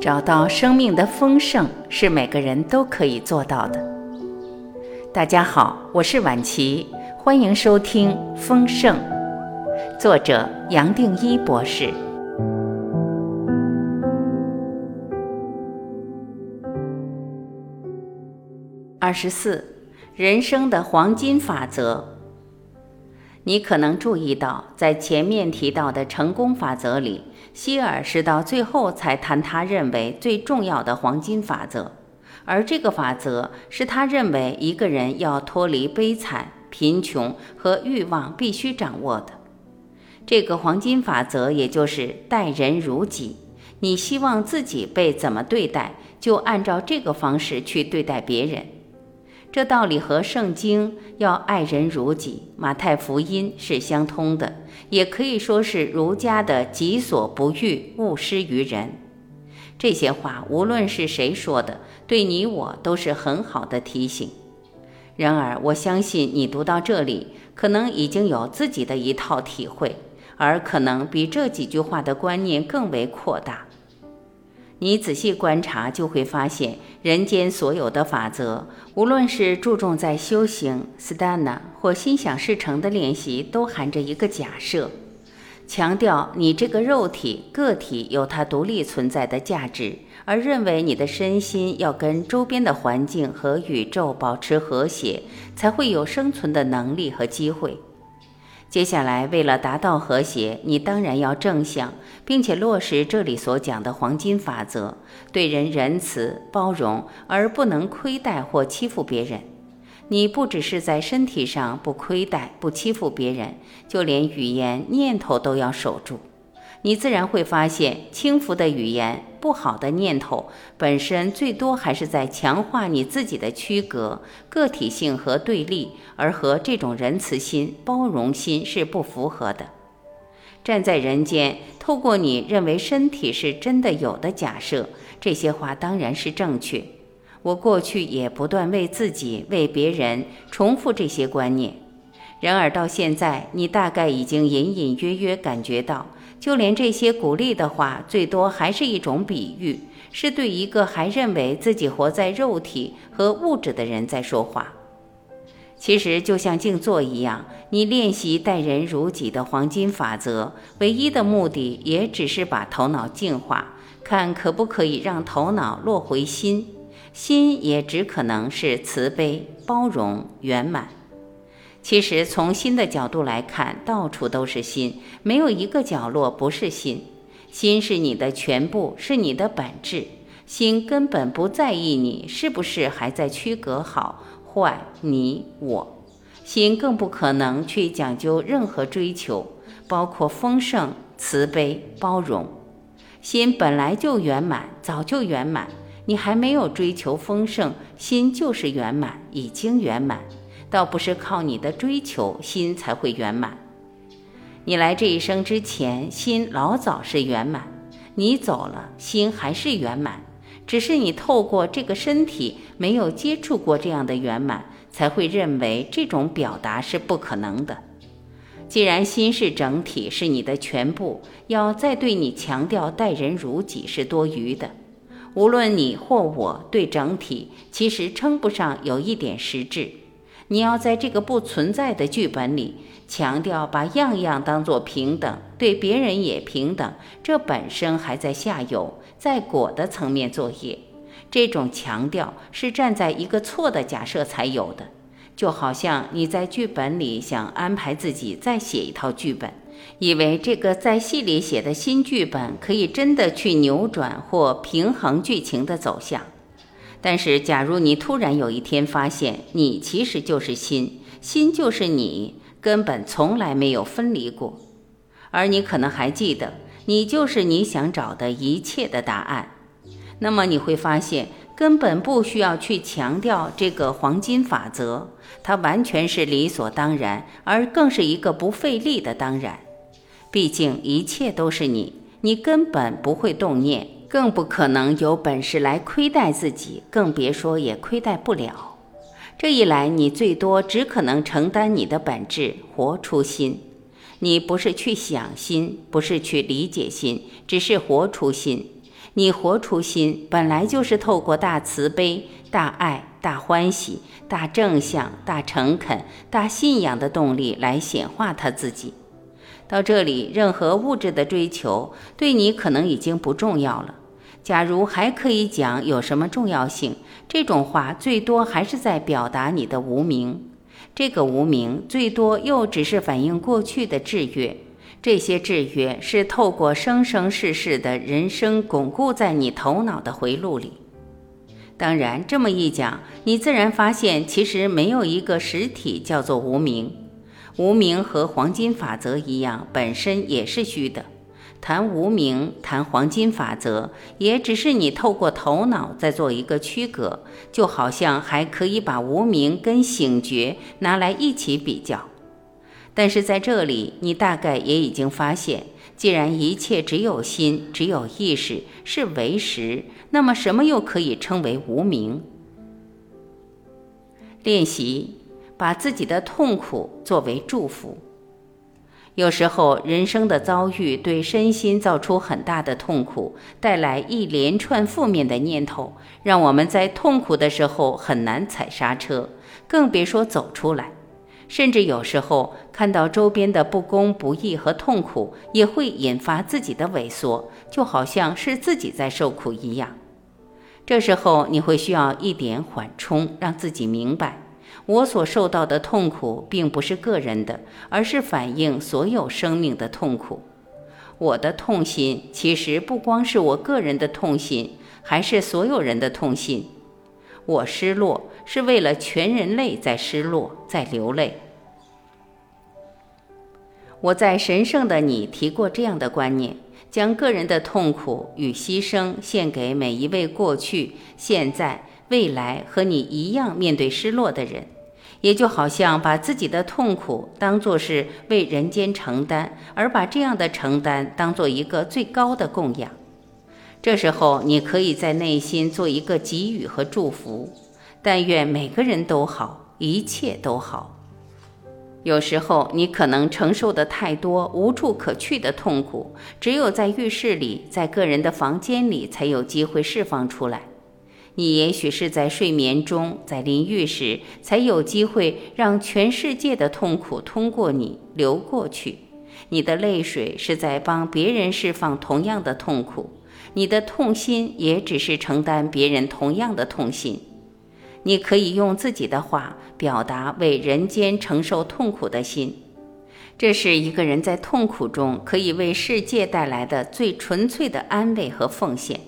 找到生命的丰盛是每个人都可以做到的。大家好，我是晚琪，欢迎收听《丰盛》，作者杨定一博士。二十四，人生的黄金法则。你可能注意到，在前面提到的成功法则里，希尔是到最后才谈他认为最重要的黄金法则，而这个法则是他认为一个人要脱离悲惨、贫穷和欲望必须掌握的。这个黄金法则也就是待人如己，你希望自己被怎么对待，就按照这个方式去对待别人。这道理和圣经要爱人如己、马太福音是相通的，也可以说是儒家的“己所不欲，勿施于人”。这些话无论是谁说的，对你我都是很好的提醒。然而，我相信你读到这里，可能已经有自己的一套体会，而可能比这几句话的观念更为扩大。你仔细观察，就会发现，人间所有的法则，无论是注重在修行 （stana） 或心想事成的练习，都含着一个假设，强调你这个肉体个体有它独立存在的价值，而认为你的身心要跟周边的环境和宇宙保持和谐，才会有生存的能力和机会。接下来，为了达到和谐，你当然要正向，并且落实这里所讲的黄金法则，对人仁慈、包容，而不能亏待或欺负别人。你不只是在身体上不亏待、不欺负别人，就连语言、念头都要守住。你自然会发现，轻浮的语言、不好的念头，本身最多还是在强化你自己的区隔、个体性和对立，而和这种仁慈心、包容心是不符合的。站在人间，透过你认为身体是真的有的假设，这些话当然是正确。我过去也不断为自己、为别人重复这些观念，然而到现在，你大概已经隐隐约约感觉到。就连这些鼓励的话，最多还是一种比喻，是对一个还认为自己活在肉体和物质的人在说话。其实就像静坐一样，你练习待人如己的黄金法则，唯一的目的也只是把头脑净化，看可不可以让头脑落回心，心也只可能是慈悲、包容、圆满。其实，从心的角度来看，到处都是心，没有一个角落不是心。心是你的全部，是你的本质。心根本不在意你是不是还在区隔好坏你我，心更不可能去讲究任何追求，包括丰盛、慈悲、包容。心本来就圆满，早就圆满。你还没有追求丰盛，心就是圆满，已经圆满。倒不是靠你的追求，心才会圆满。你来这一生之前，心老早是圆满；你走了，心还是圆满。只是你透过这个身体，没有接触过这样的圆满，才会认为这种表达是不可能的。既然心是整体，是你的全部，要再对你强调待人如己是多余的。无论你或我对整体，其实称不上有一点实质。你要在这个不存在的剧本里强调把样样当作平等，对别人也平等，这本身还在下游，在果的层面作业。这种强调是站在一个错的假设才有的，就好像你在剧本里想安排自己再写一套剧本，以为这个在戏里写的新剧本可以真的去扭转或平衡剧情的走向。但是，假如你突然有一天发现，你其实就是心，心就是你，根本从来没有分离过，而你可能还记得，你就是你想找的一切的答案，那么你会发现，根本不需要去强调这个黄金法则，它完全是理所当然，而更是一个不费力的当然。毕竟，一切都是你，你根本不会动念。更不可能有本事来亏待自己，更别说也亏待不了。这一来，你最多只可能承担你的本质，活出心。你不是去想心，不是去理解心，只是活出心。你活出心，本来就是透过大慈悲、大爱、大欢喜、大正向、大诚恳、大信仰的动力来显化他自己。到这里，任何物质的追求对你可能已经不重要了。假如还可以讲有什么重要性，这种话最多还是在表达你的无名。这个无名最多又只是反映过去的制约，这些制约是透过生生世世的人生巩固在你头脑的回路里。当然，这么一讲，你自然发现其实没有一个实体叫做无名。无名和黄金法则一样，本身也是虚的。谈无名，谈黄金法则，也只是你透过头脑在做一个区隔，就好像还可以把无名跟醒觉拿来一起比较。但是在这里，你大概也已经发现，既然一切只有心，只有意识是为实，那么什么又可以称为无名？练习。把自己的痛苦作为祝福。有时候，人生的遭遇对身心造出很大的痛苦，带来一连串负面的念头，让我们在痛苦的时候很难踩刹车，更别说走出来。甚至有时候看到周边的不公不义和痛苦，也会引发自己的萎缩，就好像是自己在受苦一样。这时候，你会需要一点缓冲，让自己明白。我所受到的痛苦并不是个人的，而是反映所有生命的痛苦。我的痛心其实不光是我个人的痛心，还是所有人的痛心。我失落是为了全人类在失落，在流泪。我在神圣的你提过这样的观念：将个人的痛苦与牺牲献给每一位过去、现在、未来和你一样面对失落的人。也就好像把自己的痛苦当作是为人间承担，而把这样的承担当做一个最高的供养。这时候，你可以在内心做一个给予和祝福，但愿每个人都好，一切都好。有时候，你可能承受的太多、无处可去的痛苦，只有在浴室里，在个人的房间里，才有机会释放出来。你也许是在睡眠中，在淋浴时，才有机会让全世界的痛苦通过你流过去。你的泪水是在帮别人释放同样的痛苦，你的痛心也只是承担别人同样的痛心。你可以用自己的话表达为人间承受痛苦的心，这是一个人在痛苦中可以为世界带来的最纯粹的安慰和奉献。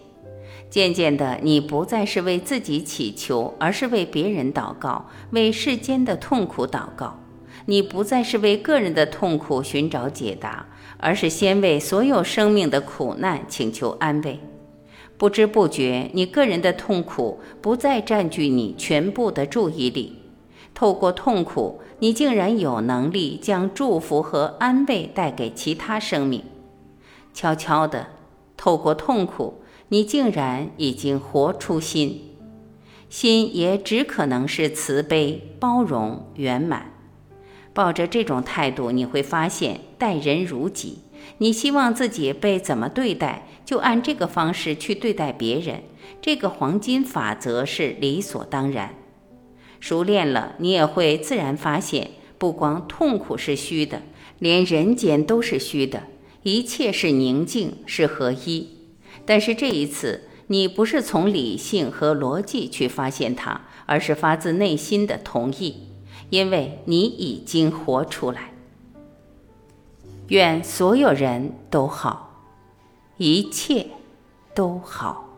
渐渐的，你不再是为自己祈求，而是为别人祷告，为世间的痛苦祷告。你不再是为个人的痛苦寻找解答，而是先为所有生命的苦难请求安慰。不知不觉，你个人的痛苦不再占据你全部的注意力。透过痛苦，你竟然有能力将祝福和安慰带给其他生命。悄悄的，透过痛苦。你竟然已经活出心，心也只可能是慈悲、包容、圆满。抱着这种态度，你会发现待人如己。你希望自己被怎么对待，就按这个方式去对待别人。这个黄金法则是理所当然。熟练了，你也会自然发现，不光痛苦是虚的，连人间都是虚的，一切是宁静，是合一。但是这一次，你不是从理性和逻辑去发现它，而是发自内心的同意，因为你已经活出来。愿所有人都好，一切都好。